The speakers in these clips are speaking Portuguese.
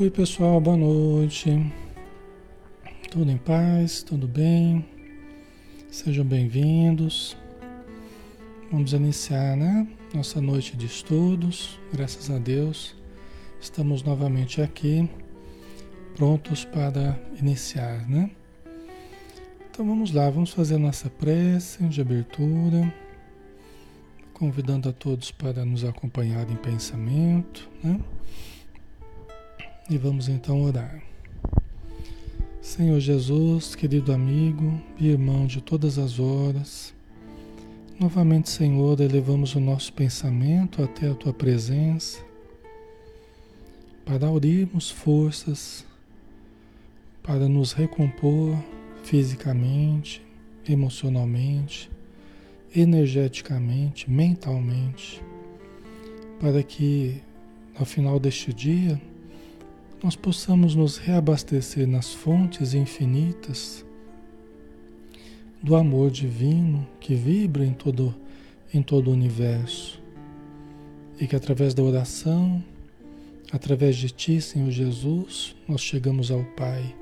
Oi, pessoal, boa noite. Tudo em paz? Tudo bem? Sejam bem-vindos. Vamos iniciar, né? Nossa noite de estudos. Graças a Deus, estamos novamente aqui, prontos para iniciar, né? Então vamos lá, vamos fazer nossa prece de abertura, convidando a todos para nos acompanhar em pensamento, né? E vamos então orar. Senhor Jesus, querido amigo e irmão de todas as horas, novamente, Senhor, elevamos o nosso pensamento até a tua presença para aurirmos forças, para nos recompor fisicamente, emocionalmente, energeticamente, mentalmente, para que ao final deste dia nós possamos nos reabastecer nas fontes infinitas do amor divino que vibra em todo, em todo o universo. E que através da oração, através de Ti, Senhor Jesus, nós chegamos ao Pai.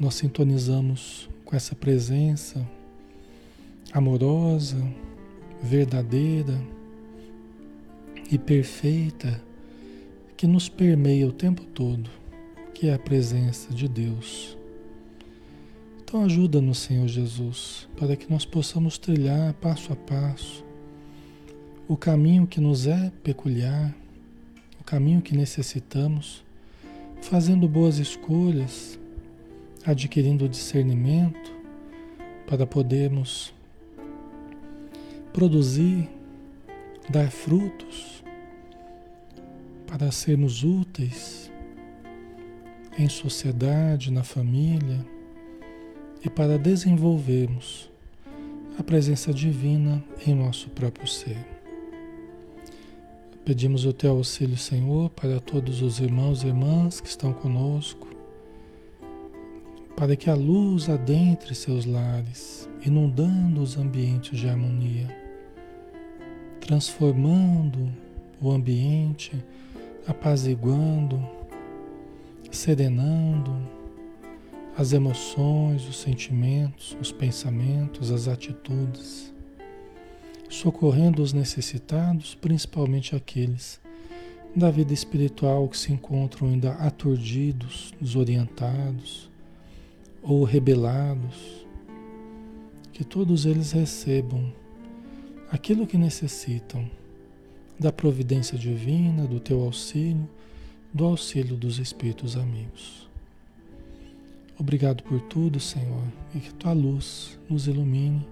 Nós sintonizamos com essa presença amorosa, verdadeira e perfeita que nos permeia o tempo todo, que é a presença de Deus. Então ajuda-nos, Senhor Jesus, para que nós possamos trilhar passo a passo o caminho que nos é peculiar, o caminho que necessitamos, fazendo boas escolhas, adquirindo discernimento para podermos produzir, dar frutos para sermos úteis em sociedade, na família e para desenvolvermos a presença divina em nosso próprio ser. Pedimos o teu auxílio, Senhor, para todos os irmãos e irmãs que estão conosco, para que a luz adentre seus lares, inundando os ambientes de harmonia, transformando o ambiente apaziguando, serenando as emoções, os sentimentos, os pensamentos, as atitudes, socorrendo os necessitados, principalmente aqueles da vida espiritual que se encontram ainda aturdidos, desorientados ou rebelados, que todos eles recebam aquilo que necessitam da providência divina, do teu auxílio, do auxílio dos Espíritos amigos. Obrigado por tudo, Senhor, e que tua luz nos ilumine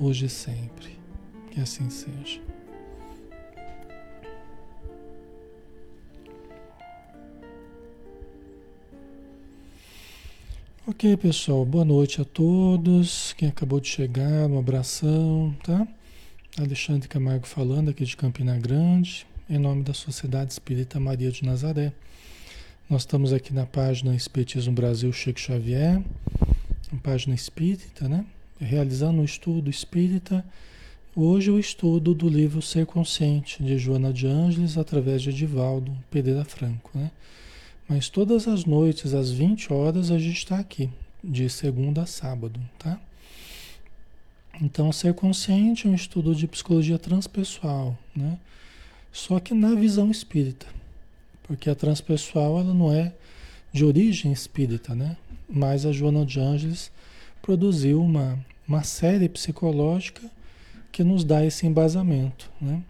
hoje e sempre. Que assim seja. Ok, pessoal, boa noite a todos. Quem acabou de chegar, um abração, tá? Alexandre Camargo falando aqui de Campina Grande, em nome da Sociedade Espírita Maria de Nazaré. Nós estamos aqui na página Espiritismo Brasil Chico Xavier, página espírita, né? Realizando um estudo espírita. Hoje o estudo do livro Ser Consciente, de Joana de Ângeles, através de Edivaldo Pereira Franco, né? Mas todas as noites, às 20 horas, a gente está aqui, de segunda a sábado, tá? Então, ser consciente é um estudo de psicologia transpessoal, né? Só que na visão espírita, porque a transpessoal ela não é de origem espírita, né? Mas a Joana de Ângeles produziu uma, uma série psicológica que nos dá esse embasamento, né?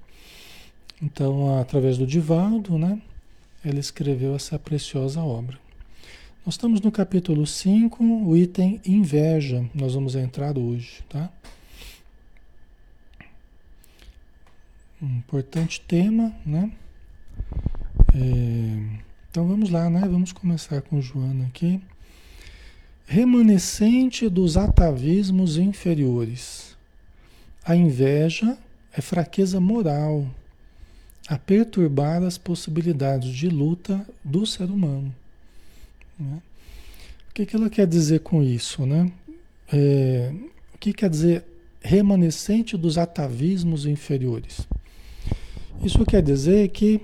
Então, através do Divaldo, né? Ele escreveu essa preciosa obra. Nós estamos no capítulo 5, o item inveja. Nós vamos entrar hoje, tá? Importante tema, né? É, então vamos lá, né? Vamos começar com Joana aqui. Remanescente dos atavismos inferiores. A inveja é fraqueza moral a perturbar as possibilidades de luta do ser humano. Né? O que, que ela quer dizer com isso? Né? É, o que quer dizer remanescente dos atavismos inferiores? Isso quer dizer que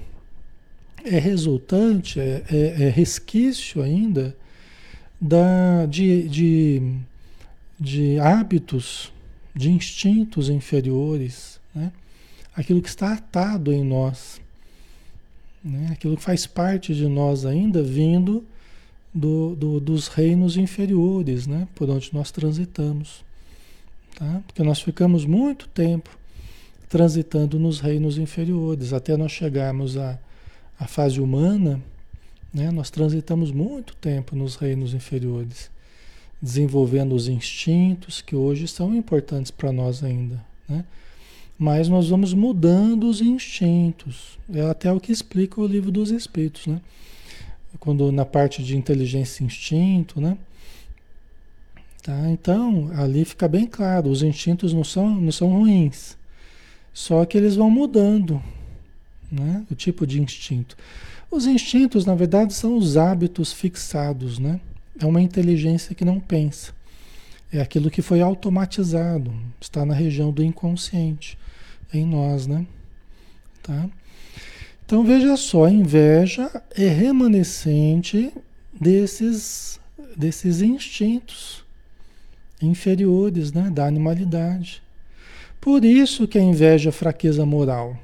é resultante, é, é, é resquício ainda da, de, de, de hábitos, de instintos inferiores, né? aquilo que está atado em nós, né? aquilo que faz parte de nós ainda, vindo do, do, dos reinos inferiores, né? por onde nós transitamos. Tá? Porque nós ficamos muito tempo transitando nos reinos inferiores, até nós chegarmos à, à fase humana, né? nós transitamos muito tempo nos reinos inferiores, desenvolvendo os instintos que hoje são importantes para nós ainda. Né? Mas nós vamos mudando os instintos. É até o que explica o livro dos Espíritos, né? Quando na parte de inteligência e instinto, né? Tá? Então, ali fica bem claro, os instintos não são, não são ruins. Só que eles vão mudando, né? O tipo de instinto. Os instintos, na verdade, são os hábitos fixados, né? É uma inteligência que não pensa. É aquilo que foi automatizado, está na região do inconsciente, em nós, né? Tá? Então veja só, a inveja é remanescente desses, desses instintos inferiores, né? Da animalidade. Por isso que a inveja é fraqueza moral.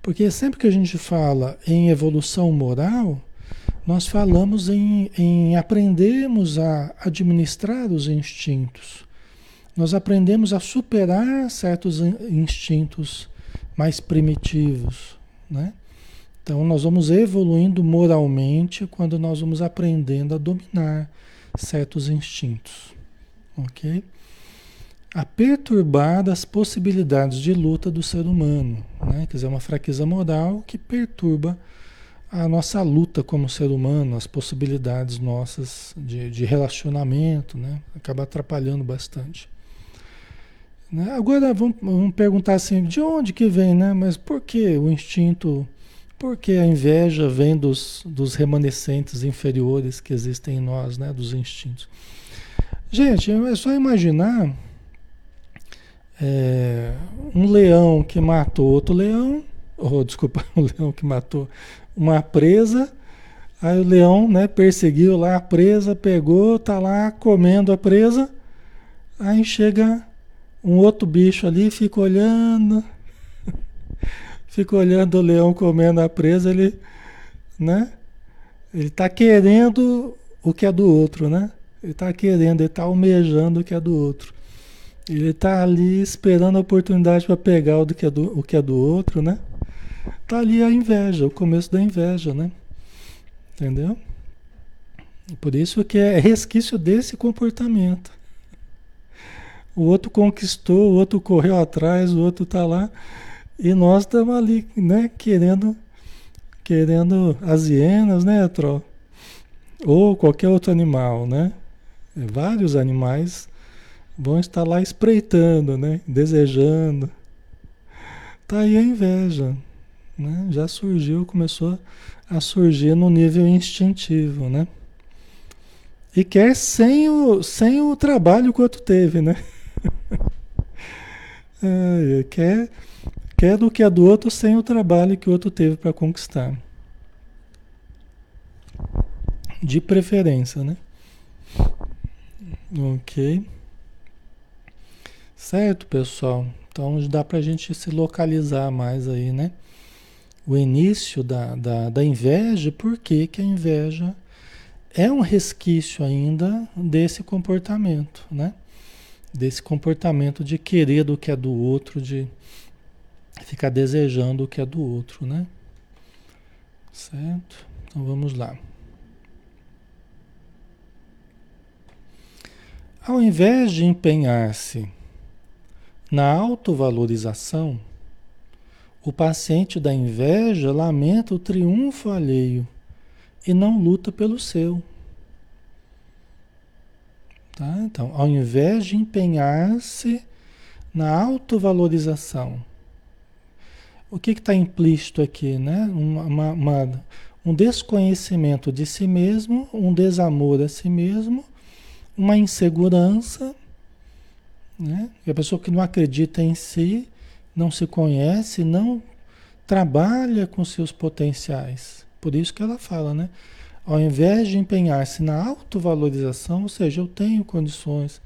Porque sempre que a gente fala em evolução moral, nós falamos em, em aprendermos a administrar os instintos. Nós aprendemos a superar certos instintos mais primitivos, né? Então nós vamos evoluindo moralmente quando nós vamos aprendendo a dominar certos instintos, ok? A perturbar as possibilidades de luta do ser humano. Né? Quer dizer, uma fraqueza moral que perturba a nossa luta como ser humano, as possibilidades nossas de, de relacionamento, né? acaba atrapalhando bastante. Né? Agora vamos, vamos, perguntar assim, de onde que vem, né? Mas por que o instinto, por que a inveja vem dos, dos remanescentes inferiores que existem em nós, né? Dos instintos. Gente, é só imaginar é, um leão que matou outro leão, ou desculpa, um leão que matou uma presa, aí o leão né, perseguiu lá a presa, pegou, tá lá comendo a presa, aí chega um outro bicho ali, fica olhando, fica olhando o leão comendo a presa, ele, né? Ele está querendo o que é do outro, né? Ele está querendo, ele está almejando o que é do outro. Ele está ali esperando a oportunidade para pegar o que, é do, o que é do outro, né? Tá ali a inveja, o começo da inveja, né? Entendeu? Por isso que é resquício desse comportamento. O outro conquistou, o outro correu atrás, o outro está lá. E nós estamos ali, né? Querendo, querendo as hienas, né, Tro? Ou qualquer outro animal, né? Vários animais vão estar lá espreitando, né? Desejando. Tá aí a inveja, né? Já surgiu, começou a surgir no nível instintivo, né? E quer sem o, sem o trabalho que o outro teve, né? é, quer, quer do que é do outro sem o trabalho que o outro teve para conquistar. De preferência, né? Ok. Certo, pessoal? Então dá para a gente se localizar mais aí, né? O início da, da, da inveja, por que, que a inveja é um resquício ainda desse comportamento, né? Desse comportamento de querer do que é do outro, de ficar desejando o que é do outro, né? Certo? Então vamos lá. Ao invés de empenhar-se na autovalorização, o paciente da inveja lamenta o triunfo alheio e não luta pelo seu. Tá? Então, ao invés de empenhar-se na autovalorização, o que está implícito aqui? Né? Uma, uma, um desconhecimento de si mesmo, um desamor a si mesmo, uma insegurança né? E a pessoa que não acredita em si, não se conhece, não trabalha com seus potenciais. Por isso que ela fala, né? Ao invés de empenhar-se na autovalorização, ou seja, eu tenho condições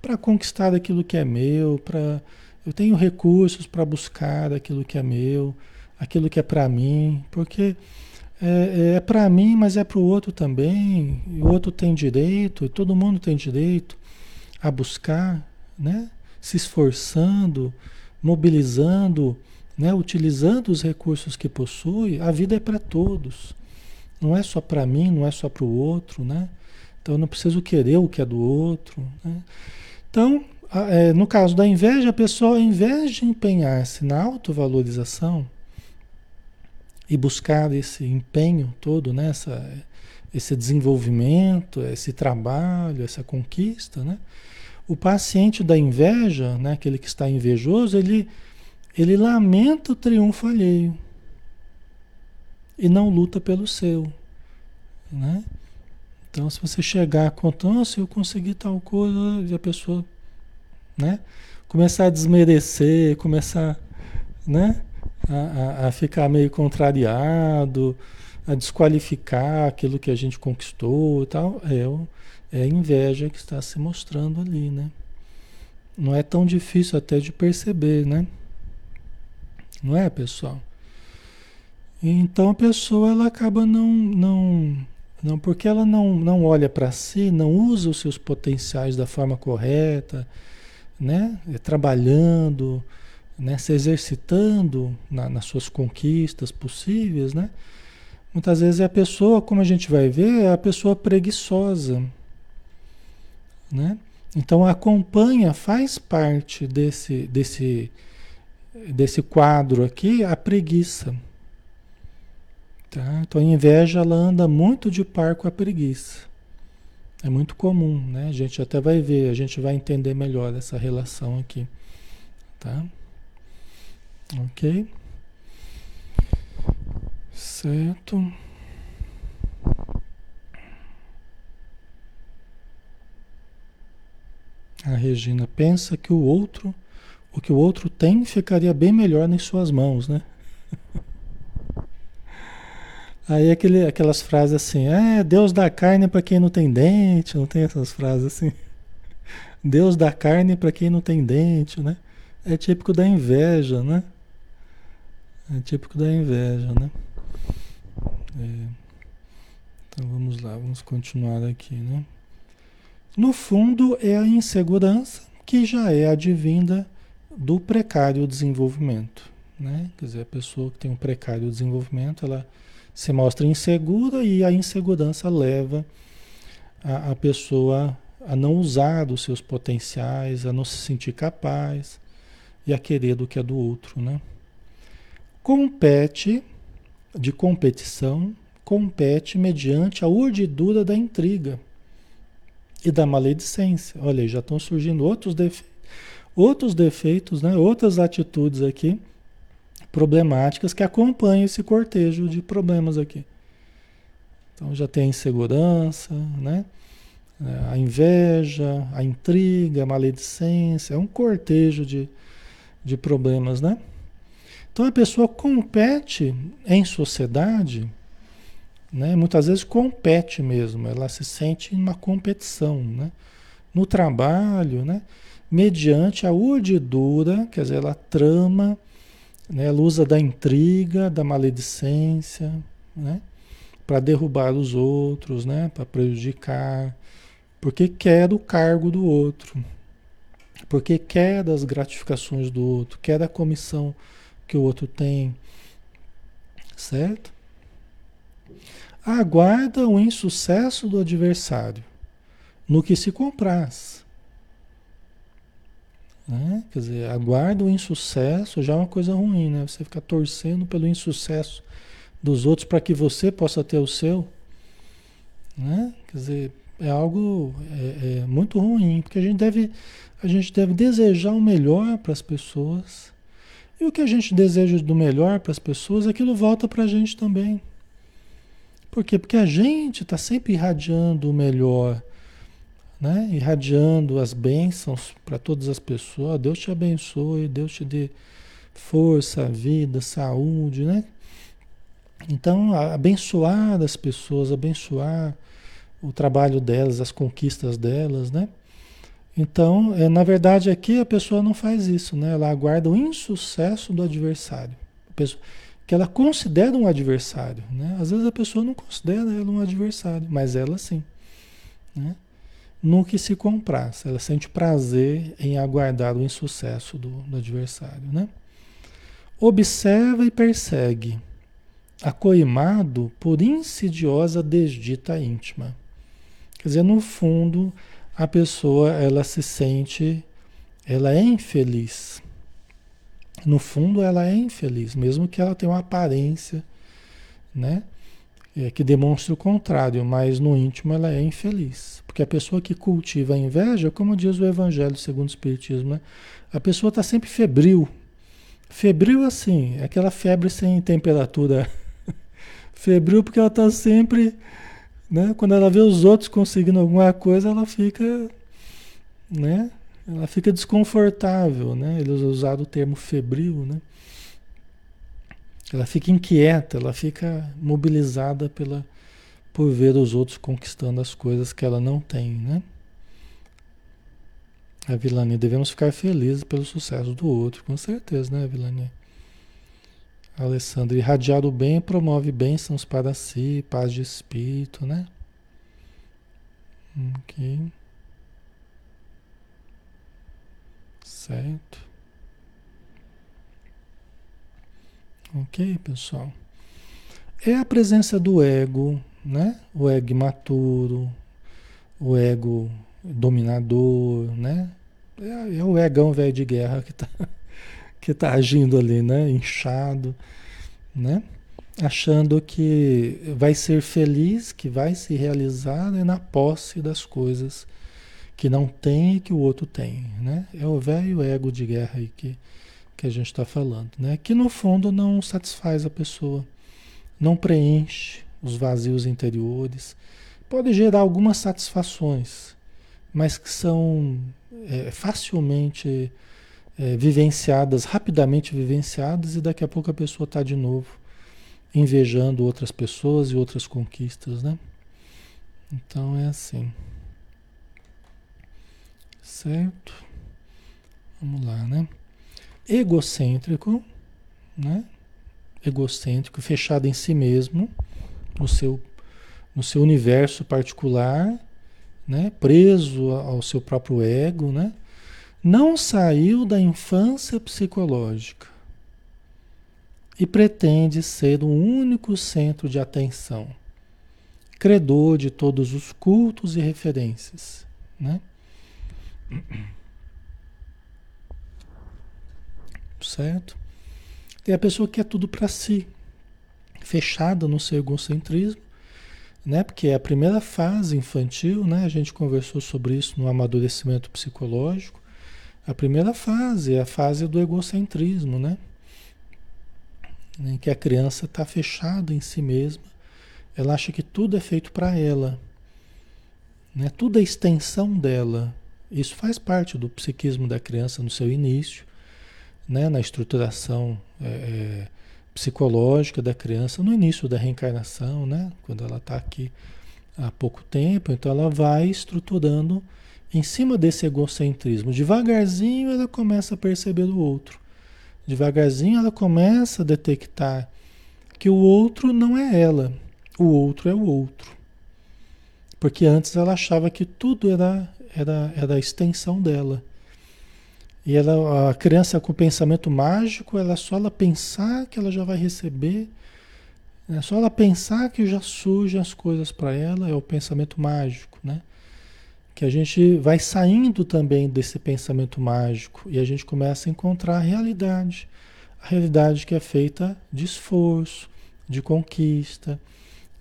para conquistar aquilo que é meu, para eu tenho recursos para buscar aquilo que é meu, aquilo que é para mim, porque é, é para mim, mas é para o outro também. O outro tem direito, todo mundo tem direito a buscar, né? Se esforçando, mobilizando, né? Utilizando os recursos que possui. A vida é para todos. Não é só para mim, não é só para o outro, né? Então eu não preciso querer o que é do outro. Né? Então, é, no caso da inveja, a pessoa, ao invés de empenhar-se na autovalorização e buscar esse empenho todo, né? Essa, esse desenvolvimento, esse trabalho, essa conquista, né? O paciente da inveja, né, aquele que está invejoso, ele, ele lamenta o triunfo alheio e não luta pelo seu, né? Então, se você chegar contando, se eu conseguir tal coisa, e a pessoa, né? Começar a desmerecer, começar, né? A, a, a ficar meio contrariado, a desqualificar aquilo que a gente conquistou e tal, é, é a inveja que está se mostrando ali, né? Não é tão difícil até de perceber, né? Não é, pessoal? Então a pessoa ela acaba não não não porque ela não não olha para si, não usa os seus potenciais da forma correta, né? É trabalhando, né? Se exercitando na, nas suas conquistas possíveis, né? Muitas vezes é a pessoa, como a gente vai ver, é a pessoa preguiçosa, né? Então acompanha, faz parte desse desse desse quadro aqui a preguiça. Tá? Então a inveja ela anda muito de par com a preguiça. É muito comum, né? A gente até vai ver, a gente vai entender melhor essa relação aqui. Tá? Ok? Certo. A Regina pensa que o outro, o que o outro tem, ficaria bem melhor em suas mãos, né? Aí aquele, aquelas frases assim, é, Deus dá carne para quem não tem dente, não tem essas frases assim. Deus dá carne para quem não tem dente, né? É típico da inveja, né? É típico da inveja, né? É. Então vamos lá, vamos continuar aqui, né? No fundo é a insegurança que já é advinda do precário desenvolvimento, né? Quer dizer, a pessoa que tem um precário desenvolvimento, ela se mostra insegura e a insegurança leva a, a pessoa a não usar dos seus potenciais, a não se sentir capaz e a querer do que é do outro, né? Compete, de competição, compete mediante a urdidura da intriga e da maledicência. Olha aí, já estão surgindo outros defeitos, outros defeitos, né? outras atitudes aqui problemáticas que acompanham esse cortejo de problemas aqui. Então já tem a insegurança, né? A inveja, a intriga, a maledicência, é um cortejo de, de problemas, né? Então a pessoa compete em sociedade, né? muitas vezes compete mesmo, ela se sente em uma competição, né? no trabalho, né? mediante a urdidura, quer dizer, ela trama né? Ela usa da intriga, da maledicência, né? Para derrubar os outros, né? Para prejudicar, porque quer o cargo do outro, porque quer das gratificações do outro, quer da comissão que o outro tem, certo? Aguarda o insucesso do adversário no que se compraz. Né? Quer dizer, aguarda o insucesso já é uma coisa ruim, né? Você ficar torcendo pelo insucesso dos outros para que você possa ter o seu. Né? Quer dizer, é algo é, é muito ruim, porque a gente deve, a gente deve desejar o melhor para as pessoas. E o que a gente deseja do melhor para as pessoas, aquilo volta para a gente também. Por quê? Porque a gente está sempre irradiando o melhor né? irradiando as bênçãos para todas as pessoas. Deus te abençoe, Deus te dê força, vida, saúde, né? Então, abençoar as pessoas, abençoar o trabalho delas, as conquistas delas, né? Então, é, na verdade, aqui a pessoa não faz isso, né? Ela aguarda o insucesso do adversário. Pessoa, que ela considera um adversário, né? Às vezes a pessoa não considera ela um adversário, mas ela sim, né? No que se compraz, ela sente prazer em aguardar o insucesso do, do adversário, né? Observa e persegue, acoimado por insidiosa desdita íntima. Quer dizer, no fundo, a pessoa ela se sente, ela é infeliz. No fundo, ela é infeliz, mesmo que ela tenha uma aparência, né? É, que demonstre o contrário, mas no íntimo ela é infeliz. Porque a pessoa que cultiva a inveja, como diz o Evangelho segundo o Espiritismo, né? a pessoa está sempre febril. Febril assim, é aquela febre sem temperatura. febril porque ela está sempre né? Quando ela vê os outros conseguindo alguma coisa, ela fica, né? Ela fica desconfortável, né? Eles usaram o termo febril, né? Ela fica inquieta, ela fica mobilizada pela, por ver os outros conquistando as coisas que ela não tem, né? A Vilania, devemos ficar felizes pelo sucesso do outro, com certeza, né, Vilania? Alessandro, irradiar o bem promove bênçãos para si, paz de espírito, né? Ok. Certo. Ok, pessoal. É a presença do ego, né? O ego imaturo, o ego dominador, né? É, é o egão velho de guerra que está que está agindo ali, né? Inchado, né? Achando que vai ser feliz, que vai se realizar né? na posse das coisas que não tem e que o outro tem, né? É o velho ego de guerra aí que, que a gente está falando, né? Que no fundo não satisfaz a pessoa, não preenche os vazios interiores, pode gerar algumas satisfações, mas que são é, facilmente é, vivenciadas, rapidamente vivenciadas, e daqui a pouco a pessoa está de novo invejando outras pessoas e outras conquistas, né? Então é assim. Certo? Vamos lá, né? Egocêntrico, né? Egocêntrico, fechado em si mesmo, no seu, no seu universo particular, né? Preso ao seu próprio ego, né? não saiu da infância psicológica e pretende ser o único centro de atenção, credor de todos os cultos e referências, né? Certo? Tem a pessoa que quer tudo para si, fechada no seu egocentrismo, né? Porque é a primeira fase infantil, né? A gente conversou sobre isso no amadurecimento psicológico a primeira fase é a fase do egocentrismo, né? Em que a criança está fechada em si mesma, ela acha que tudo é feito para ela, né? tudo é extensão dela. Isso faz parte do psiquismo da criança no seu início, né? na estruturação é, é, psicológica da criança, no início da reencarnação, né? quando ela está aqui há pouco tempo, então ela vai estruturando em cima desse egocentrismo. Devagarzinho ela começa a perceber o outro. Devagarzinho ela começa a detectar que o outro não é ela, o outro é o outro. Porque antes ela achava que tudo era, era, era a extensão dela. E ela, a criança com pensamento mágico, ela só ela pensar que ela já vai receber, é só ela pensar que já surgem as coisas para ela, é o pensamento mágico, né? que a gente vai saindo também desse pensamento mágico e a gente começa a encontrar a realidade. A realidade que é feita de esforço, de conquista.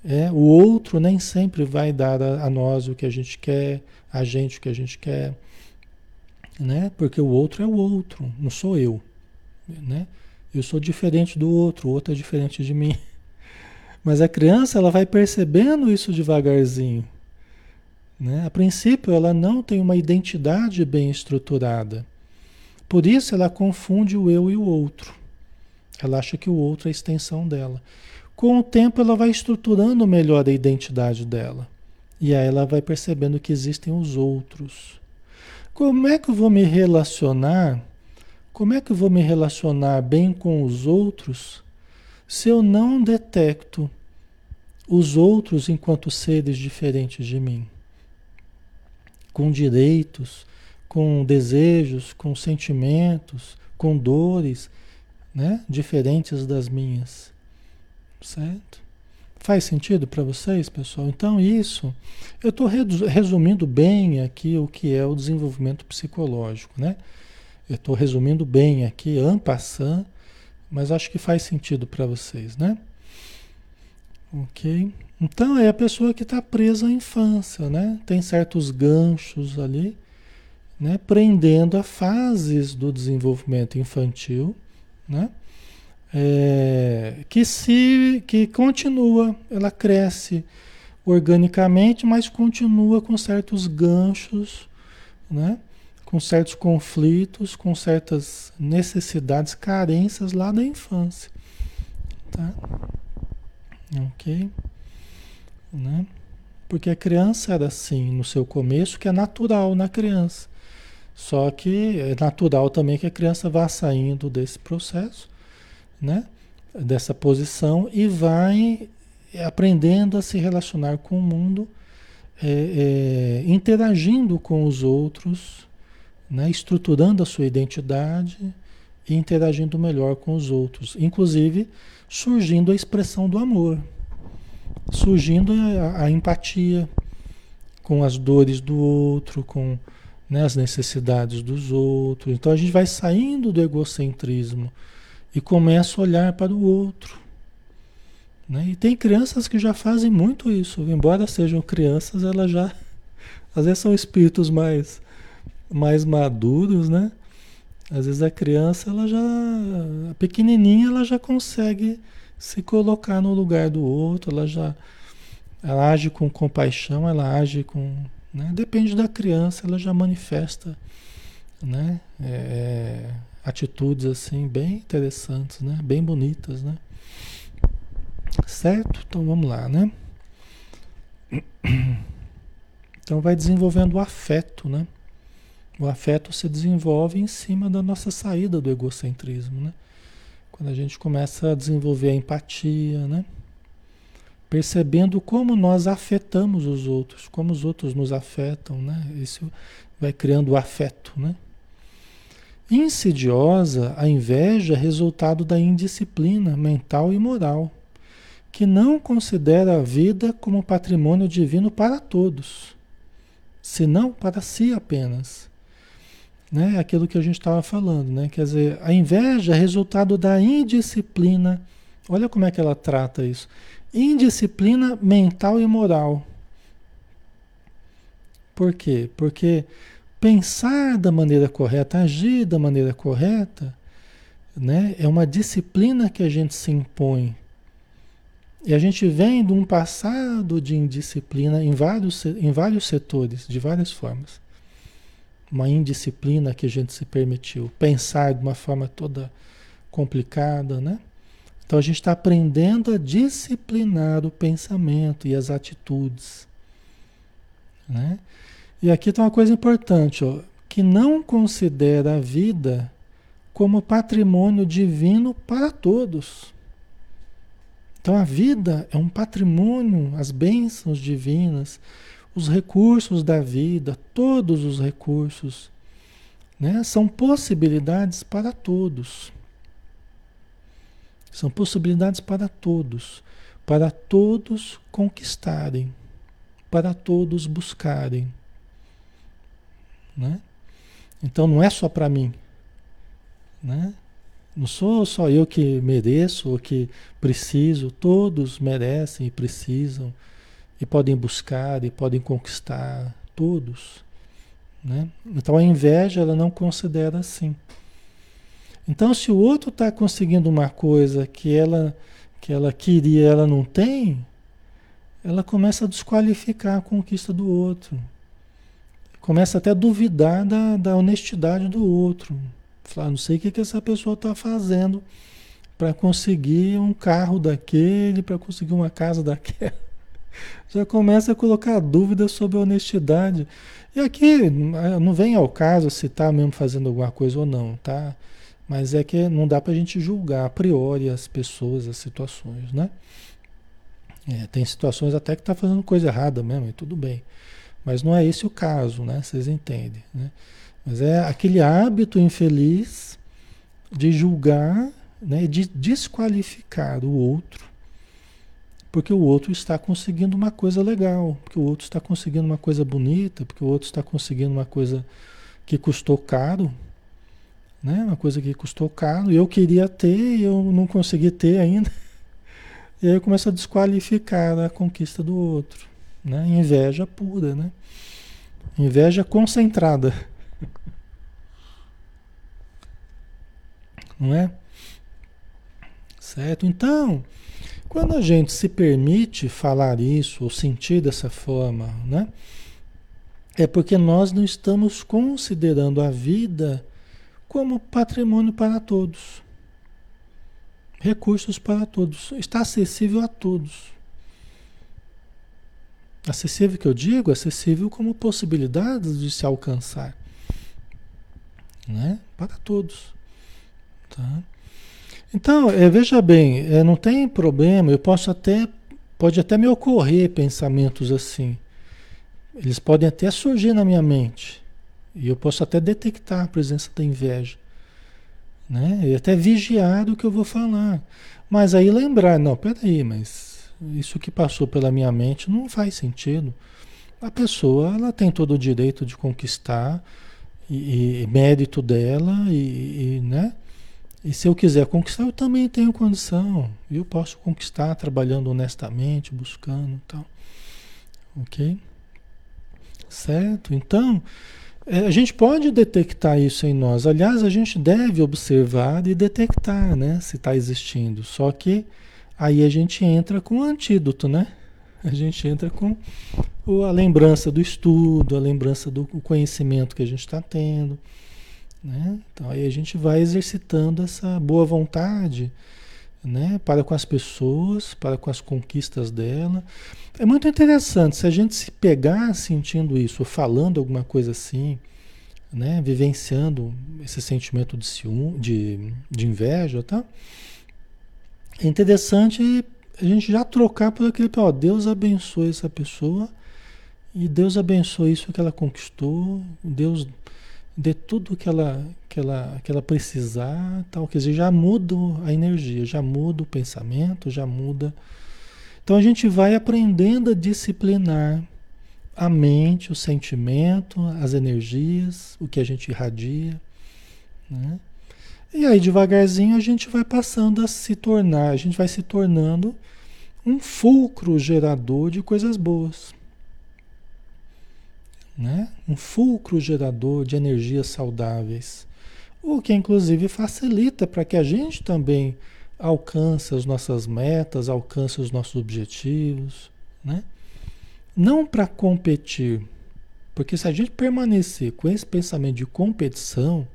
É, o outro nem sempre vai dar a, a nós o que a gente quer, a gente o que a gente quer. Né? Porque o outro é o outro, não sou eu. Né? Eu sou diferente do outro, o outro é diferente de mim. Mas a criança ela vai percebendo isso devagarzinho. Né? A princípio, ela não tem uma identidade bem estruturada. Por isso, ela confunde o eu e o outro. Ela acha que o outro é a extensão dela. Com o tempo, ela vai estruturando melhor a identidade dela. E aí ela vai percebendo que existem os outros. Como é que eu vou me relacionar? Como é que eu vou me relacionar bem com os outros se eu não detecto os outros enquanto seres diferentes de mim? Com direitos, com desejos, com sentimentos, com dores, né? Diferentes das minhas. Certo? Faz sentido para vocês, pessoal? Então, isso, eu estou resumindo bem aqui o que é o desenvolvimento psicológico, né? Eu estou resumindo bem aqui, en passant, mas acho que faz sentido para vocês, né? Ok? Então, é a pessoa que está presa à infância, né? Tem certos ganchos ali, né? Prendendo a fases do desenvolvimento infantil, né? É, que se que continua, ela cresce organicamente, mas continua com certos ganchos, né? com certos conflitos, com certas necessidades, carências lá da infância. Tá? Ok? Né? Porque a criança era assim no seu começo, que é natural na criança. Só que é natural também que a criança vá saindo desse processo né? dessa posição e vai aprendendo a se relacionar com o mundo, é, é, interagindo com os outros, né? estruturando a sua identidade e interagindo melhor com os outros. Inclusive surgindo a expressão do amor, surgindo a, a empatia com as dores do outro, com né, as necessidades dos outros. Então a gente vai saindo do egocentrismo e começa a olhar para o outro. Né? E tem crianças que já fazem muito isso, embora sejam crianças, elas já às vezes são espíritos mais mais maduros, né? Às vezes a criança, ela já a pequenininha, ela já consegue se colocar no lugar do outro, ela já ela age com compaixão, ela age com, né? Depende da criança, ela já manifesta, né? É, atitudes assim bem interessantes, né? Bem bonitas, né? Certo? Então vamos lá, né? Então vai desenvolvendo o afeto, né? O afeto se desenvolve em cima da nossa saída do egocentrismo, né? Quando a gente começa a desenvolver a empatia, né? Percebendo como nós afetamos os outros, como os outros nos afetam, né? Isso vai criando o afeto, né? Insidiosa, a inveja é resultado da indisciplina mental e moral, que não considera a vida como patrimônio divino para todos, senão para si apenas. Né? Aquilo que a gente estava falando, né? Quer dizer, a inveja é resultado da indisciplina. Olha como é que ela trata isso. Indisciplina mental e moral. Por quê? Porque pensar da maneira correta, agir da maneira correta, né? É uma disciplina que a gente se impõe. E a gente vem de um passado de indisciplina em vários, em vários setores, de várias formas. Uma indisciplina que a gente se permitiu. Pensar de uma forma toda complicada, né? Então a gente está aprendendo a disciplinar o pensamento e as atitudes. Né? E aqui tem uma coisa importante, ó, que não considera a vida como patrimônio divino para todos. Então a vida é um patrimônio, as bênçãos divinas, os recursos da vida, todos os recursos, né, são possibilidades para todos. São possibilidades para todos, para todos conquistarem, para todos buscarem. Né? Então não é só para mim. Né? Não sou só eu que mereço ou que preciso, todos merecem e precisam e podem buscar e podem conquistar, todos. Né? Então a inveja ela não considera assim. Então se o outro está conseguindo uma coisa que ela que ela queria, ela não tem, ela começa a desqualificar a conquista do outro começa até a duvidar da, da honestidade do outro. Falar, não sei o que, que essa pessoa está fazendo para conseguir um carro daquele, para conseguir uma casa daquela. Já começa a colocar dúvidas sobre a honestidade. E aqui não vem ao caso se está mesmo fazendo alguma coisa ou não, tá? Mas é que não dá para a gente julgar a priori as pessoas, as situações, né? É, tem situações até que está fazendo coisa errada mesmo, e tudo bem. Mas não é esse o caso, né? Vocês entendem, né? Mas é aquele hábito infeliz de julgar, né? de desqualificar o outro, porque o outro está conseguindo uma coisa legal, porque o outro está conseguindo uma coisa bonita, porque o outro está conseguindo uma coisa que custou caro, né? Uma coisa que custou caro, e eu queria ter e eu não consegui ter ainda. E aí eu começo a desqualificar a conquista do outro, né? Inveja pura, né? Inveja concentrada. Não é? Certo? Então, quando a gente se permite falar isso ou sentir dessa forma, né? É porque nós não estamos considerando a vida como patrimônio para todos. Recursos para todos. Está acessível a todos. Acessível que eu digo, acessível como possibilidades de se alcançar. Né? Para todos. Tá? Então, é, veja bem, é, não tem problema, eu posso até, pode até me ocorrer pensamentos assim. Eles podem até surgir na minha mente. E eu posso até detectar a presença da inveja. Né? E até vigiar o que eu vou falar. Mas aí lembrar, não, peraí, mas isso que passou pela minha mente não faz sentido. A pessoa ela tem todo o direito de conquistar e, e mérito dela e, e, né? E se eu quiser conquistar, eu também tenho condição. Eu posso conquistar trabalhando honestamente, buscando, tal. OK? Certo? Então, é, a gente pode detectar isso em nós. Aliás, a gente deve observar e detectar, né? Se está existindo. Só que aí a gente entra com o antídoto, né? A gente entra com a lembrança do estudo, a lembrança do conhecimento que a gente está tendo. Né? Então aí a gente vai exercitando essa boa vontade né? para com as pessoas, para com as conquistas dela. É muito interessante, se a gente se pegar sentindo isso, falando alguma coisa assim, né? vivenciando esse sentimento de ciúme, de, de inveja, tá? É interessante a gente já trocar por aquele, ó, Deus abençoe essa pessoa e Deus abençoe isso que ela conquistou, Deus dê tudo que ela, que ela, que ela precisar, tal, quer dizer, já muda a energia, já muda o pensamento, já muda. Então a gente vai aprendendo a disciplinar a mente, o sentimento, as energias, o que a gente irradia, né? E aí devagarzinho a gente vai passando a se tornar, a gente vai se tornando um fulcro gerador de coisas boas né? um fulcro gerador de energias saudáveis, o que inclusive facilita para que a gente também alcance as nossas metas, alcance os nossos objetivos, né? Não para competir, porque se a gente permanecer com esse pensamento de competição,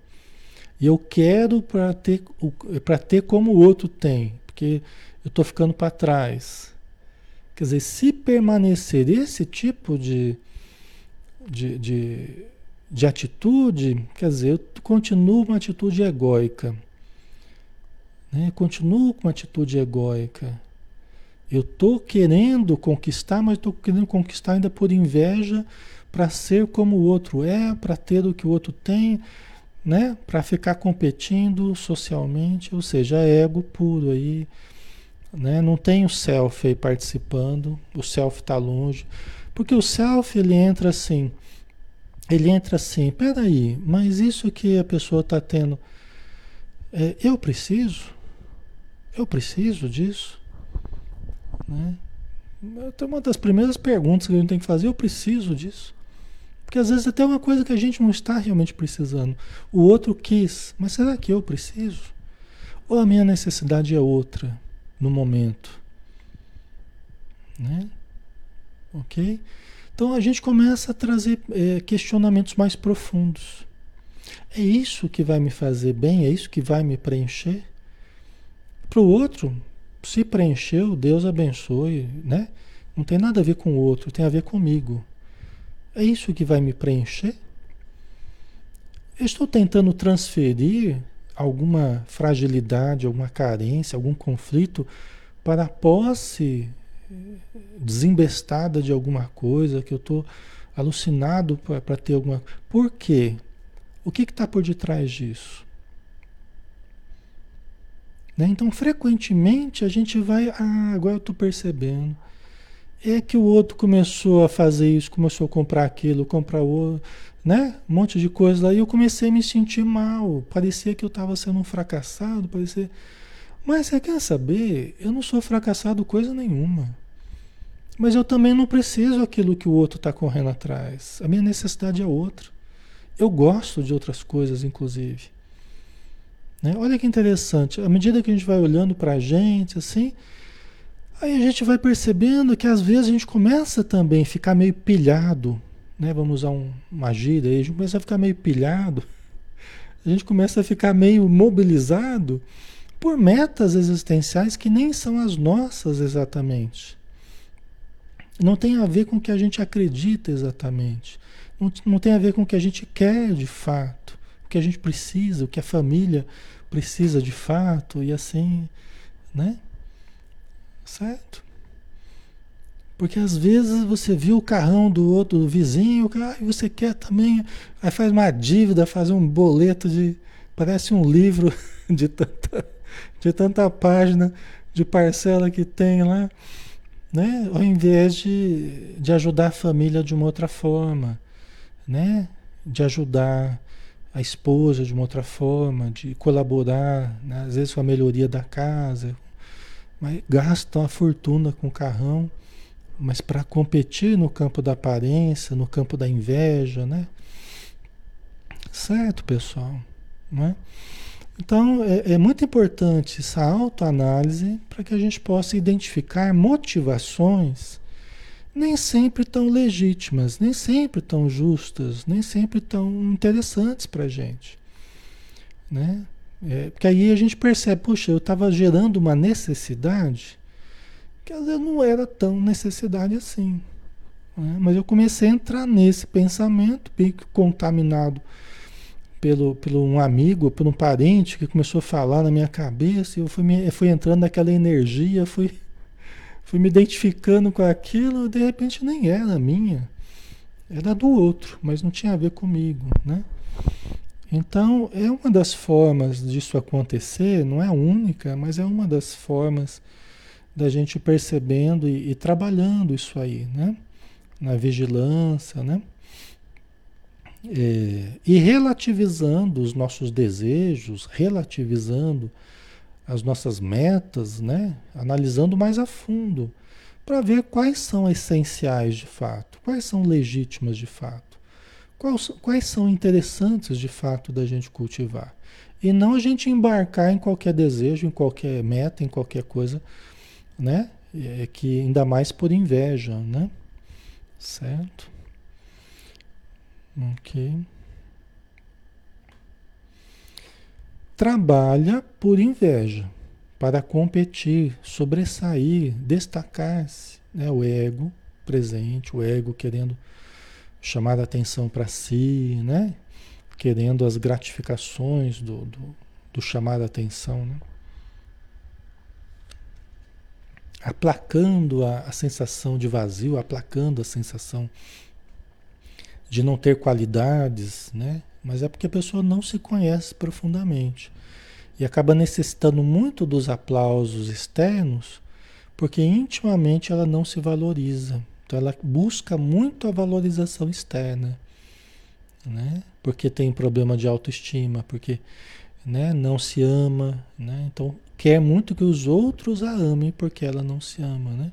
e eu quero para ter, para ter como o outro tem, porque eu estou ficando para trás. Quer dizer, se permanecer esse tipo de, de, de, de atitude, quer dizer, eu continuo uma atitude egóica. Né? Continuo com uma atitude egóica. Eu estou querendo conquistar, mas estou querendo conquistar ainda por inveja, para ser como o outro é, para ter o que o outro tem, né? Para ficar competindo socialmente, ou seja, é ego puro aí, né? Não tem o self aí participando, o self está longe. Porque o self ele entra assim, ele entra assim, peraí, mas isso que a pessoa está tendo, é, eu preciso? Eu preciso disso? Né? Então uma das primeiras perguntas que a gente tem que fazer, eu preciso disso? Porque às vezes até uma coisa que a gente não está realmente precisando. O outro quis, mas será que eu preciso? Ou a minha necessidade é outra no momento? Né? Ok? Então a gente começa a trazer é, questionamentos mais profundos. É isso que vai me fazer bem? É isso que vai me preencher? Para o outro, se preencheu, Deus abençoe, né? Não tem nada a ver com o outro, tem a ver comigo. É isso que vai me preencher? Eu estou tentando transferir alguma fragilidade, alguma carência, algum conflito para a posse desembestada de alguma coisa, que eu estou alucinado para ter alguma. Por quê? O que está por detrás disso? Né? Então, frequentemente a gente vai. Ah, agora eu estou percebendo. É que o outro começou a fazer isso, começou a comprar aquilo, comprar outro, né? Um monte de coisa lá. E eu comecei a me sentir mal. Parecia que eu estava sendo um fracassado, parecia. Mas você quer saber? Eu não sou fracassado coisa nenhuma. Mas eu também não preciso aquilo que o outro está correndo atrás. A minha necessidade é outra. Eu gosto de outras coisas, inclusive. Né? Olha que interessante. À medida que a gente vai olhando para a gente, assim, aí a gente vai percebendo que às vezes a gente começa também a ficar meio pilhado. Né? Vamos usar um, uma gíria aí, a gente começa a ficar meio pilhado. A gente começa a ficar meio mobilizado por metas existenciais que nem são as nossas exatamente. Não tem a ver com o que a gente acredita exatamente. Não, não tem a ver com o que a gente quer de fato, o que a gente precisa, o que a família precisa de fato, e assim, né? Certo? Porque às vezes você viu o carrão do outro do vizinho, e você quer também, aí faz uma dívida, faz um boleto de. Parece um livro de tanta de tanta página de parcela que tem lá, né? Ao invés de, de ajudar a família de uma outra forma, né? De ajudar a esposa de uma outra forma, de colaborar, né? às vezes com a melhoria da casa, mas gastam uma fortuna com o carrão, mas para competir no campo da aparência, no campo da inveja, né? Certo, pessoal, né? Então, é, é muito importante essa autoanálise para que a gente possa identificar motivações nem sempre tão legítimas, nem sempre tão justas, nem sempre tão interessantes para a gente. Né? É, porque aí a gente percebe, puxa, eu estava gerando uma necessidade que às vezes não era tão necessidade assim. Né? Mas eu comecei a entrar nesse pensamento, bem contaminado pelo, pelo um amigo, por um parente que começou a falar na minha cabeça, e eu fui, me, fui entrando naquela energia, fui, fui me identificando com aquilo, de repente nem era minha, era do outro, mas não tinha a ver comigo, né? Então, é uma das formas disso acontecer, não é a única, mas é uma das formas da gente percebendo e, e trabalhando isso aí, né? Na vigilância, né? É, e relativizando os nossos desejos, relativizando as nossas metas, né? analisando mais a fundo, para ver quais são essenciais de fato, quais são legítimas de fato, quais, são interessantes de fato da gente cultivar. E não a gente embarcar em qualquer desejo, em qualquer meta, em qualquer coisa, né? É que ainda mais por inveja, né? Certo? Ok. Trabalha por inveja, para competir, sobressair, destacar-se. Né? O ego presente, o ego querendo chamar a atenção para si, né? querendo as gratificações do, do, do chamar a atenção. Né? Aplacando a, a sensação de vazio, aplacando a sensação de não ter qualidades, né? Mas é porque a pessoa não se conhece profundamente e acaba necessitando muito dos aplausos externos, porque intimamente ela não se valoriza. Então ela busca muito a valorização externa, né? Porque tem problema de autoestima, porque né, não se ama, né? Então quer muito que os outros a amem porque ela não se ama, né?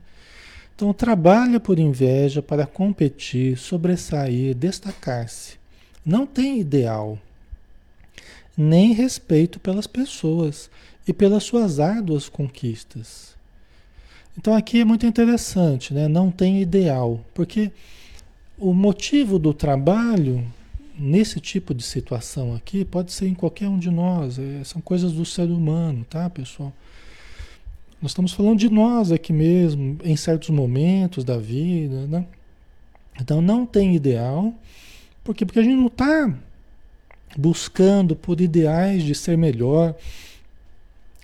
Então, trabalha por inveja para competir, sobressair, destacar-se. Não tem ideal, nem respeito pelas pessoas e pelas suas árduas conquistas. Então, aqui é muito interessante, né? Não tem ideal, porque o motivo do trabalho nesse tipo de situação aqui pode ser em qualquer um de nós, é, são coisas do ser humano, tá, pessoal? Nós estamos falando de nós aqui mesmo, em certos momentos da vida, né? Então não tem ideal, porque porque a gente não está buscando por ideais de ser melhor,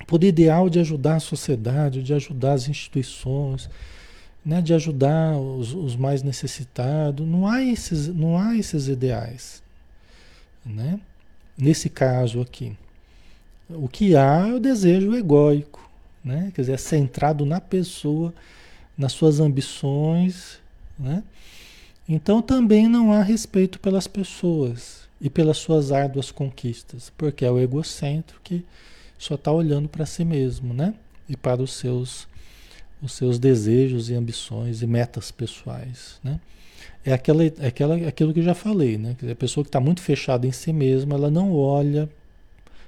por ideal de ajudar a sociedade, de ajudar as instituições, né, de ajudar os, os, mais necessitados. Não há esses, não há esses ideais. Né? Nesse caso aqui. O que há é o desejo egóico, né? quer dizer, é centrado na pessoa, nas suas ambições. Né? Então também não há respeito pelas pessoas e pelas suas árduas conquistas, porque é o egocentro que só está olhando para si mesmo, né? E para os seus os seus desejos e ambições e metas pessoais, né? É, aquela, é aquela, aquilo que eu já falei, né? a pessoa que está muito fechada em si mesma, ela não olha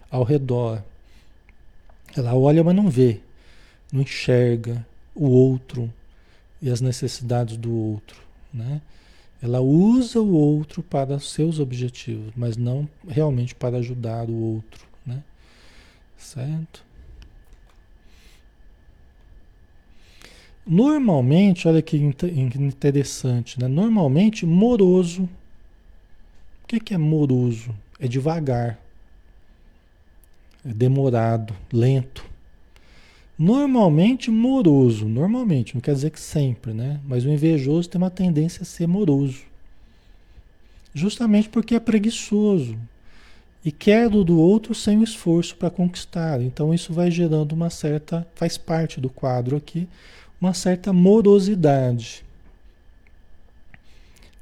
ao redor. Ela olha, mas não vê, não enxerga o outro e as necessidades do outro, né? Ela usa o outro para seus objetivos, mas não realmente para ajudar o outro? Certo? Normalmente, olha que interessante, né? Normalmente, moroso. O que, que é moroso? É devagar, é demorado, lento. Normalmente moroso, normalmente, não quer dizer que sempre, né? Mas o invejoso tem uma tendência a ser moroso. Justamente porque é preguiçoso e quer do, outro sem esforço para conquistar. Então isso vai gerando uma certa, faz parte do quadro aqui, uma certa morosidade.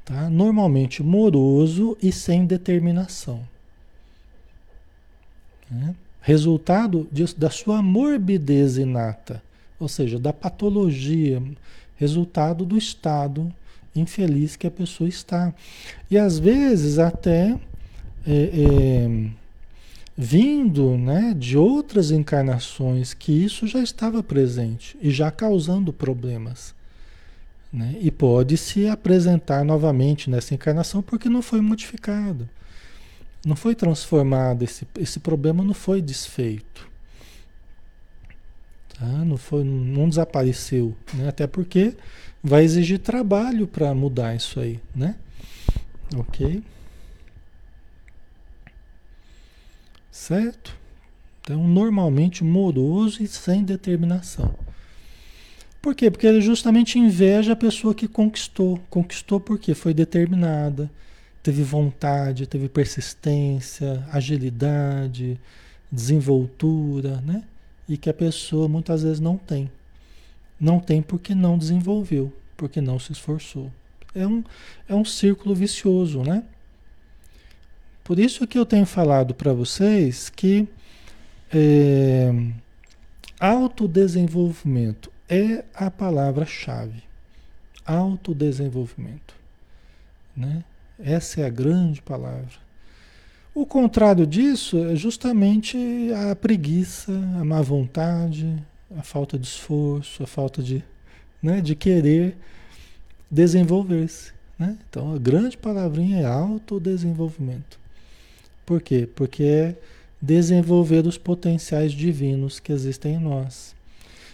Tá? Normalmente moroso e sem determinação. Né? Resultado de, da sua morbidez inata, ou seja, da patologia, resultado do estado infeliz que a pessoa está. E às vezes até é, é, vindo né, de outras encarnações que isso já estava presente e já causando problemas. Né? E pode se apresentar novamente nessa encarnação porque não foi modificado. Não foi transformado, esse, esse problema não foi desfeito. Tá? Não, foi, não desapareceu. Né? Até porque vai exigir trabalho para mudar isso aí. Né? Ok? Certo? Então, normalmente moroso e sem determinação. Por quê? Porque ele justamente inveja a pessoa que conquistou. Conquistou porque foi determinada, teve vontade, teve persistência, agilidade, desenvoltura, né? E que a pessoa muitas vezes não tem. Não tem porque não desenvolveu, porque não se esforçou. É um, é um círculo vicioso, né? Por isso que eu tenho falado para vocês que é, autodesenvolvimento é a palavra-chave. Autodesenvolvimento. Né? Essa é a grande palavra. O contrário disso é justamente a preguiça, a má vontade, a falta de esforço, a falta de, né, de querer desenvolver-se. Né? Então a grande palavrinha é autodesenvolvimento. Por quê? Porque é desenvolver os potenciais divinos que existem em nós.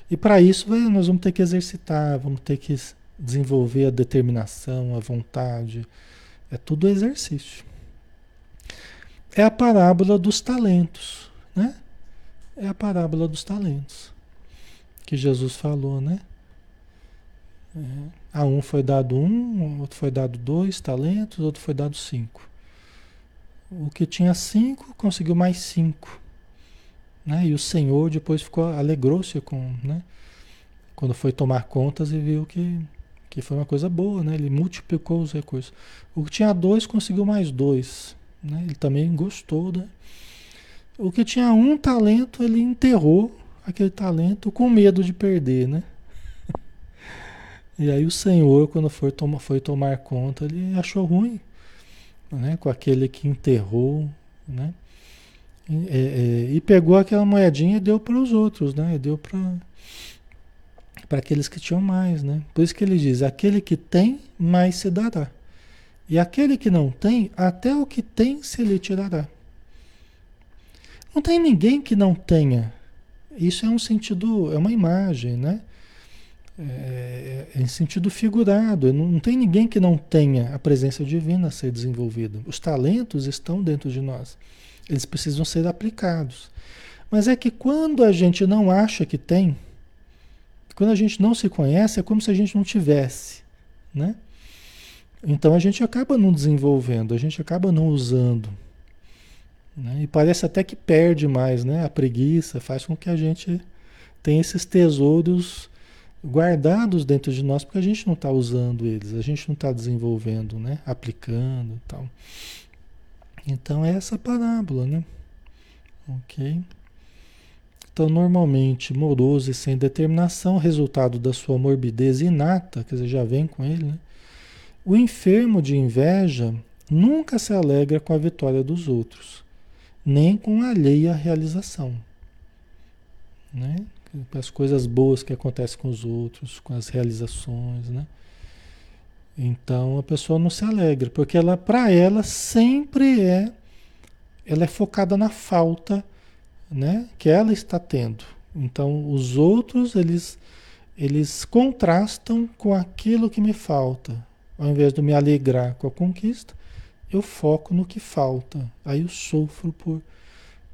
E para isso nós vamos ter que exercitar, vamos ter que desenvolver a determinação, a vontade. É tudo exercício. É a parábola dos talentos, né? É a parábola dos talentos que Jesus falou, né? É. A um foi dado um, outro foi dado dois talentos, outro foi dado cinco. O que tinha cinco conseguiu mais cinco. Né? E o Senhor depois ficou alegrou-se com, né? Quando foi tomar contas e viu que, que foi uma coisa boa, né? Ele multiplicou os recursos. O que tinha dois conseguiu mais dois, né? Ele também gostou, né? O que tinha um talento, ele enterrou aquele talento com medo de perder, né? E aí o Senhor, quando foi, toma, foi tomar conta, ele achou ruim né, com aquele que enterrou, né, e, é, e pegou aquela moedinha e deu para os outros, né, deu para aqueles que tinham mais, né? Por isso que ele diz: aquele que tem, mais se dará. E aquele que não tem, até o que tem se lhe tirará. Não tem ninguém que não tenha Isso é um sentido, é uma imagem, né? É, é, em sentido figurado. Não, não tem ninguém que não tenha a presença divina a ser desenvolvida. Os talentos estão dentro de nós. Eles precisam ser aplicados. Mas é que quando a gente não acha que tem, quando a gente não se conhece, é como se a gente não tivesse, né? Então a gente acaba não desenvolvendo, a gente acaba não usando. Né? E parece até que perde mais, né? A preguiça faz com que a gente tenha esses tesouros guardados dentro de nós, porque a gente não está usando eles, a gente não está desenvolvendo, né? Aplicando e tal. Então é essa parábola, né? Ok? Então, normalmente, moroso e sem determinação, resultado da sua morbidez inata, quer dizer, já vem com ele, né? O enfermo de inveja nunca se alegra com a vitória dos outros, nem com a alheia realização. Né? As coisas boas que acontecem com os outros, com as realizações, né? Então a pessoa não se alegra, porque ela, para ela, sempre é, ela é focada na falta, né? Que ela está tendo. Então os outros eles eles contrastam com aquilo que me falta. Ao invés de me alegrar com a conquista, eu foco no que falta. Aí eu sofro por,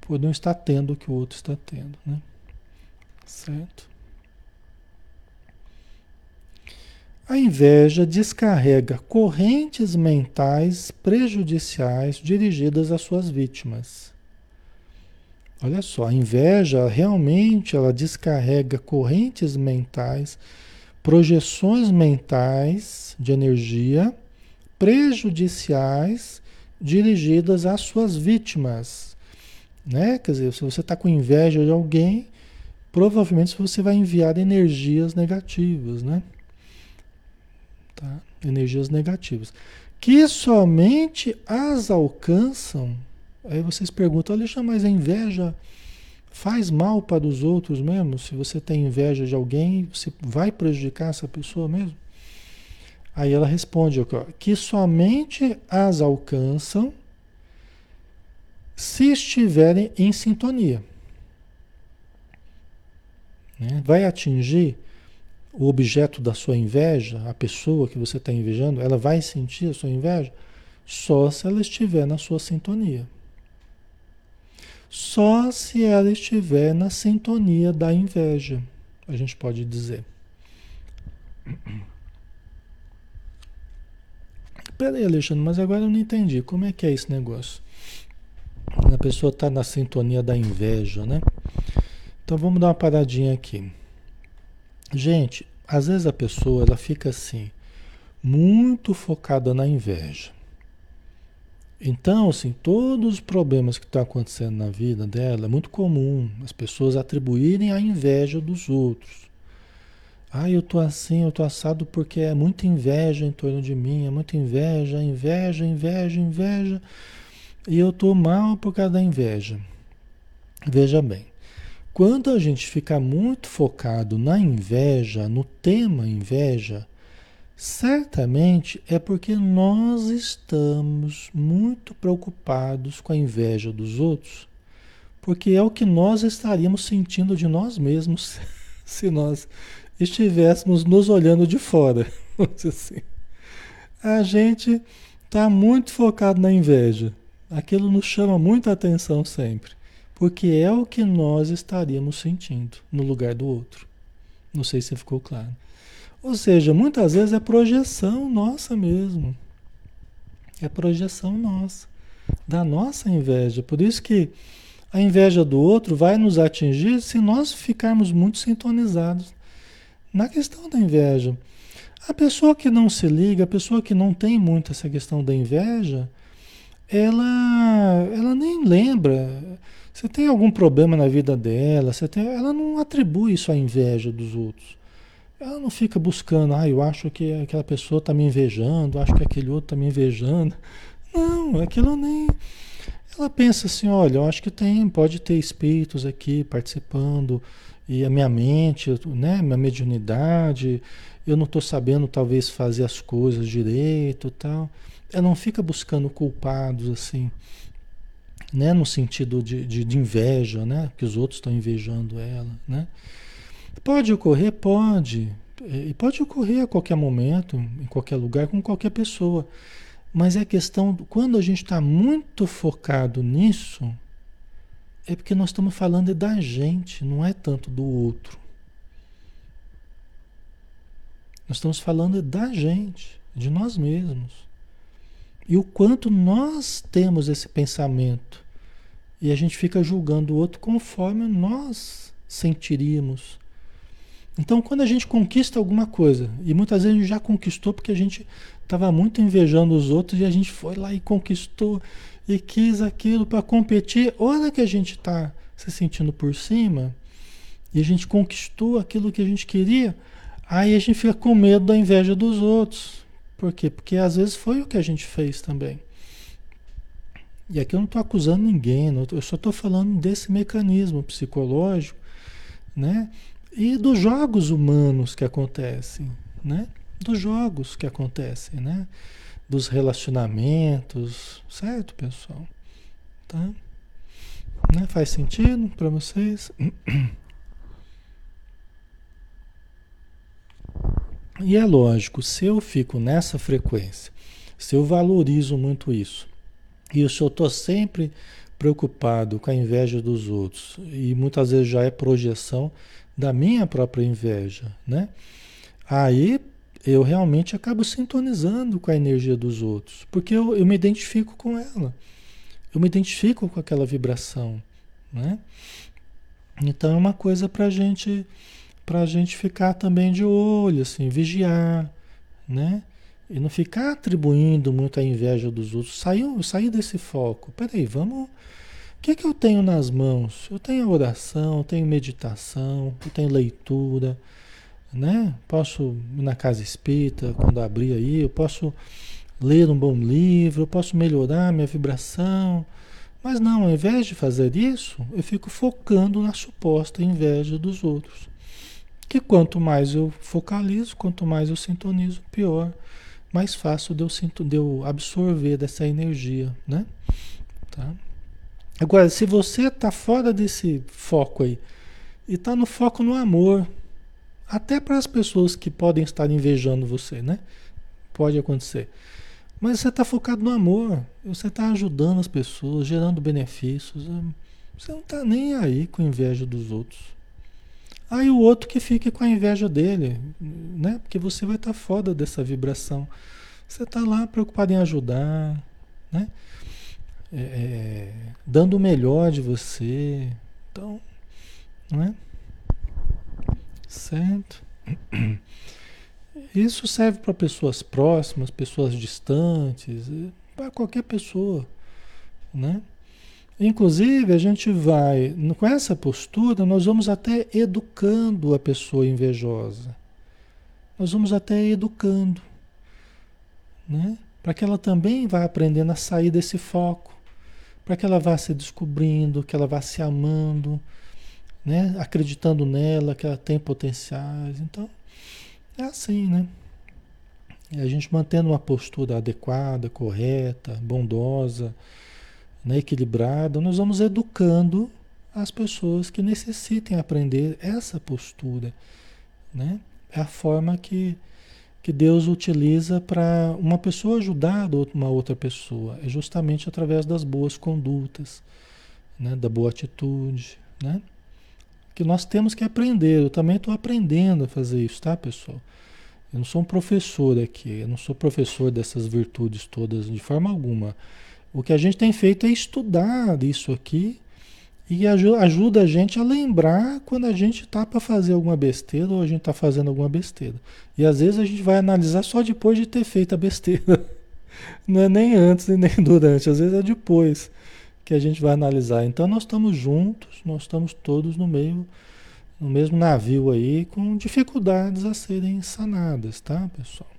por não estar tendo o que o outro está tendo, né? Certo? A inveja descarrega correntes mentais prejudiciais dirigidas às suas vítimas. Olha só, a inveja realmente ela descarrega correntes mentais projeções mentais de energia prejudiciais dirigidas às suas vítimas. Né? Quer dizer, se você está com inveja de alguém, provavelmente você vai enviar energias negativas, né? Tá? Energias negativas. Que somente as alcançam. Aí vocês perguntam, Alexandre, mas a inveja faz mal para os outros mesmo? Se você tem inveja de alguém, você vai prejudicar essa pessoa mesmo? Aí ela responde que somente as alcançam se estiverem em sintonia. Né? Vai atingir o objeto da sua inveja, a pessoa que você está invejando, ela vai sentir a sua inveja só se ela estiver na sua sintonia só se ela estiver na sintonia da inveja, a gente pode dizer. Peraí, Alexandre, mas agora eu não entendi. Como é que é esse negócio? A pessoa está na sintonia da inveja, né? Então vamos dar uma paradinha aqui. Gente, às vezes a pessoa ela fica assim, muito focada na inveja. Então, assim, todos os problemas que estão acontecendo na vida dela é muito comum as pessoas atribuírem a inveja dos outros. Ah, eu tô assim, eu tô assado porque é muita inveja em torno de mim, é muita inveja, inveja, inveja, inveja, e eu tô mal por causa da inveja. Veja bem, quando a gente fica muito focado na inveja, no tema inveja, Certamente é porque nós estamos muito preocupados com a inveja dos outros, porque é o que nós estaríamos sentindo de nós mesmos se nós estivéssemos nos olhando de fora. Assim. A gente está muito focado na inveja. Aquilo nos chama muita atenção sempre, porque é o que nós estaríamos sentindo no lugar do outro. Não sei se ficou claro. Ou seja, muitas vezes é projeção nossa mesmo. É projeção nossa, da nossa inveja. Por isso que a inveja do outro vai nos atingir se nós ficarmos muito sintonizados na questão da inveja. A pessoa que não se liga, a pessoa que não tem muito essa questão da inveja, ela, ela nem lembra. Você tem algum problema na vida dela, você tem, ela não atribui isso à inveja dos outros. Ela não fica buscando, ah, eu acho que aquela pessoa está me invejando, acho que aquele outro está me invejando. Não, aquilo nem. Ela pensa assim, olha, eu acho que tem, pode ter espíritos aqui participando, e a minha mente, né, minha mediunidade, eu não estou sabendo talvez fazer as coisas direito tal. Ela não fica buscando culpados assim, né? No sentido de, de, de inveja, né? Que os outros estão invejando ela, né? Pode ocorrer? Pode. E pode ocorrer a qualquer momento, em qualquer lugar, com qualquer pessoa. Mas é questão, quando a gente está muito focado nisso, é porque nós estamos falando da gente, não é tanto do outro. Nós estamos falando da gente, de nós mesmos. E o quanto nós temos esse pensamento e a gente fica julgando o outro conforme nós sentiríamos. Então, quando a gente conquista alguma coisa, e muitas vezes a gente já conquistou porque a gente estava muito invejando os outros e a gente foi lá e conquistou e quis aquilo para competir. Olha que a gente está se sentindo por cima e a gente conquistou aquilo que a gente queria, aí a gente fica com medo da inveja dos outros. Por quê? Porque às vezes foi o que a gente fez também. E aqui eu não estou acusando ninguém, eu só estou falando desse mecanismo psicológico, né? E dos jogos humanos que acontecem, né? Dos jogos que acontecem, né? Dos relacionamentos, certo, pessoal? Tá? Né? Faz sentido para vocês? E é lógico, se eu fico nessa frequência, se eu valorizo muito isso, e se eu estou sempre preocupado com a inveja dos outros, e muitas vezes já é projeção da minha própria inveja, né? Aí eu realmente acabo sintonizando com a energia dos outros, porque eu, eu me identifico com ela, eu me identifico com aquela vibração, né? Então é uma coisa para gente, a gente ficar também de olho, assim, vigiar, né? E não ficar atribuindo muito a inveja dos outros. Sair, sair desse foco. Peraí, vamos. O que, é que eu tenho nas mãos? Eu tenho oração, eu tenho meditação, eu tenho leitura, né? Posso ir na casa espírita quando abrir aí, eu posso ler um bom livro, eu posso melhorar minha vibração. Mas não, ao invés de fazer isso, eu fico focando na suposta inveja dos outros. Que quanto mais eu focalizo, quanto mais eu sintonizo, pior mais fácil de eu, sinto, de eu absorver dessa energia, né? Tá? Agora, se você está fora desse foco aí e está no foco no amor, até para as pessoas que podem estar invejando você, né? Pode acontecer. Mas você está focado no amor, você está ajudando as pessoas, gerando benefícios. Você não está nem aí com inveja dos outros. Aí o outro que fique com a inveja dele, né? Porque você vai estar tá fora dessa vibração. Você está lá preocupado em ajudar, né? É, é, dando o melhor de você. Então, não é? Certo? Isso serve para pessoas próximas, pessoas distantes, para qualquer pessoa, né? Inclusive, a gente vai, com essa postura, nós vamos até educando a pessoa invejosa. Nós vamos até educando, né? Para que ela também vá aprendendo a sair desse foco, para que ela vá se descobrindo, que ela vá se amando, né? Acreditando nela, que ela tem potenciais. Então, é assim, né? E a gente mantendo uma postura adequada, correta, bondosa, né, equilibrada, nós vamos educando as pessoas que necessitem aprender essa postura, né? É a forma que, que Deus utiliza para uma pessoa ajudar uma outra pessoa, é justamente através das boas condutas, né, da boa atitude, né? Que nós temos que aprender. Eu também estou aprendendo a fazer isso, tá, pessoal? Eu não sou um professor aqui, eu não sou professor dessas virtudes todas de forma alguma. O que a gente tem feito é estudar isso aqui e ajuda a gente a lembrar quando a gente está para fazer alguma besteira ou a gente está fazendo alguma besteira. E às vezes a gente vai analisar só depois de ter feito a besteira. Não é nem antes e nem durante, às vezes é depois que a gente vai analisar. Então nós estamos juntos, nós estamos todos no meio, no mesmo navio aí, com dificuldades a serem sanadas, tá, pessoal?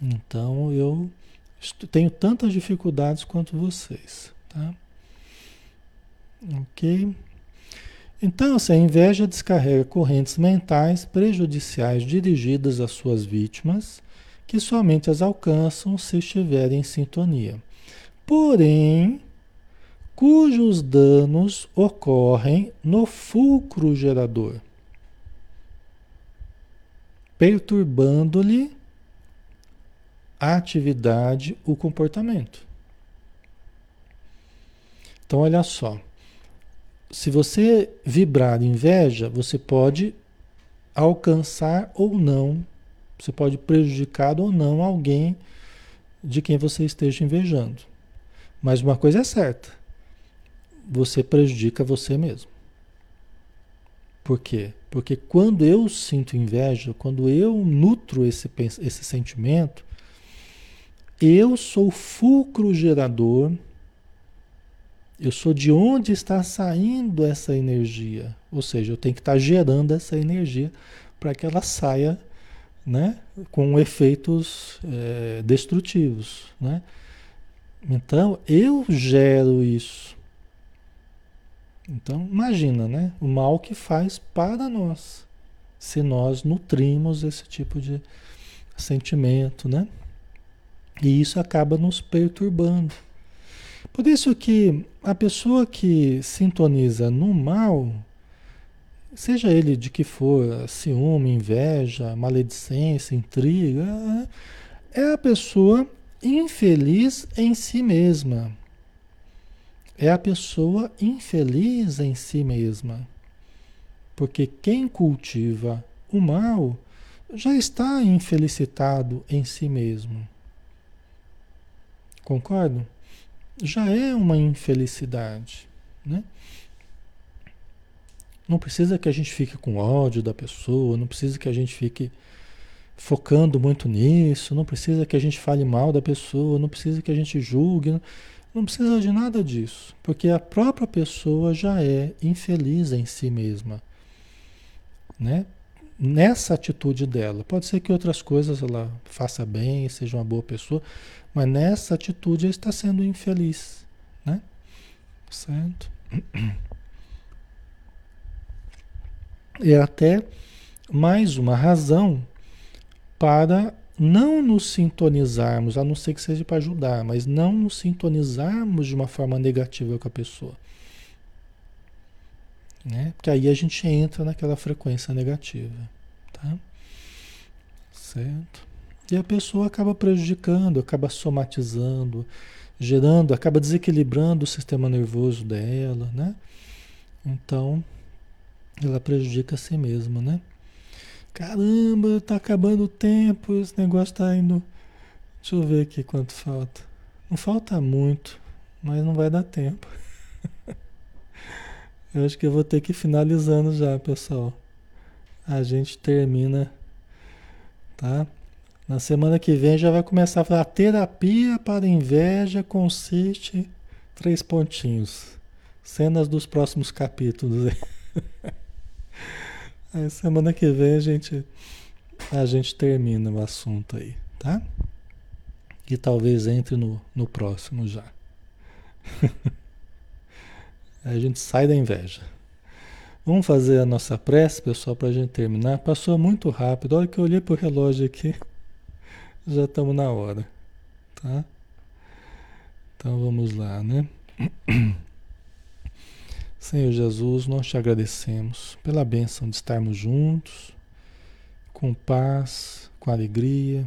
Então eu tenho tantas dificuldades quanto vocês, tá? Ok? Então, assim, a inveja descarrega correntes mentais prejudiciais dirigidas às suas vítimas, que somente as alcançam se estiverem em sintonia. Porém, cujos danos ocorrem no fulcro gerador, perturbando-lhe a atividade, o comportamento. Então, olha só. Se você vibrar inveja, você pode alcançar ou não, você pode prejudicar ou não alguém de quem você esteja invejando. Mas uma coisa é certa: você prejudica você mesmo. Por quê? Porque quando eu sinto inveja, quando eu nutro esse, esse sentimento, eu sou fulcro gerador, eu sou de onde está saindo essa energia. Ou seja, eu tenho que estar gerando essa energia para que ela saia né, com efeitos é, destrutivos. Né? Então, eu gero isso. Então, imagina né, o mal que faz para nós, se nós nutrimos esse tipo de sentimento, né? E isso acaba nos perturbando. Por isso que a pessoa que sintoniza no mal, seja ele de que for, ciúme, inveja, maledicência, intriga, é a pessoa infeliz em si mesma. É a pessoa infeliz em si mesma. Porque quem cultiva o mal já está infelicitado em si mesmo. Concordo? Já é uma infelicidade, né? Não precisa que a gente fique com ódio da pessoa, não precisa que a gente fique focando muito nisso, não precisa que a gente fale mal da pessoa, não precisa que a gente julgue, não, precisa de nada disso, porque a própria pessoa já é infeliz em si mesma, né? Nessa atitude dela, pode ser que outras coisas ela faça bem, seja uma boa pessoa, mas nessa atitude ele está sendo infeliz, né? Certo? É até mais uma razão para não nos sintonizarmos, a não ser que seja para ajudar, mas não nos sintonizarmos de uma forma negativa com a pessoa. Né? Porque aí a gente entra naquela frequência negativa. Tá? Certo? E a pessoa acaba prejudicando, acaba somatizando, gerando, acaba desequilibrando o sistema nervoso dela, né? Então, ela prejudica a si mesma, né? Caramba, tá acabando o tempo, esse negócio tá indo. Deixa eu ver aqui quanto falta. Não falta muito, mas não vai dar tempo. Eu acho que eu vou ter que ir finalizando já, pessoal. A gente termina, tá? Na semana que vem já vai começar a falar terapia para inveja consiste três pontinhos. Cenas dos próximos capítulos. aí semana que vem a gente a gente termina o assunto aí, tá? E talvez entre no, no próximo já. a gente sai da inveja. Vamos fazer a nossa prece, pessoal, para a gente terminar. Passou muito rápido. Olha que eu olhei para o relógio aqui já estamos na hora, tá? Então vamos lá, né? Senhor Jesus, nós te agradecemos pela bênção de estarmos juntos, com paz, com alegria,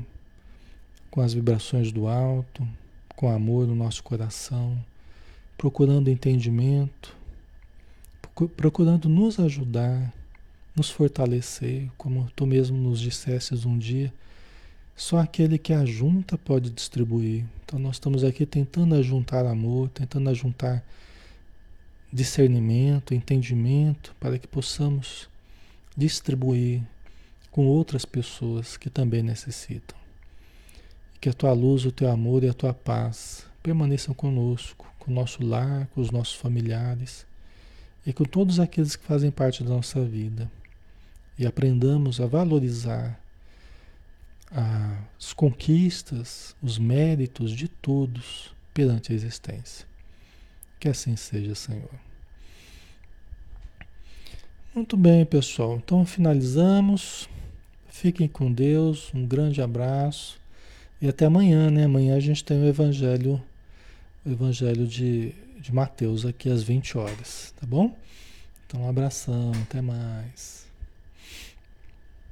com as vibrações do alto, com amor no nosso coração, procurando entendimento, procurando nos ajudar, nos fortalecer, como tu mesmo nos dissestes um dia só aquele que ajunta pode distribuir. Então nós estamos aqui tentando ajuntar amor, tentando ajuntar discernimento, entendimento, para que possamos distribuir com outras pessoas que também necessitam. Que a tua luz, o teu amor e a tua paz permaneçam conosco, com o nosso lar, com os nossos familiares e com todos aqueles que fazem parte da nossa vida. E aprendamos a valorizar as conquistas, os méritos de todos perante a existência. Que assim seja, Senhor. Muito bem, pessoal. Então finalizamos. Fiquem com Deus. Um grande abraço. E até amanhã, né? Amanhã a gente tem o Evangelho, o Evangelho de, de Mateus aqui às 20 horas, tá bom? Então, um abração, até mais.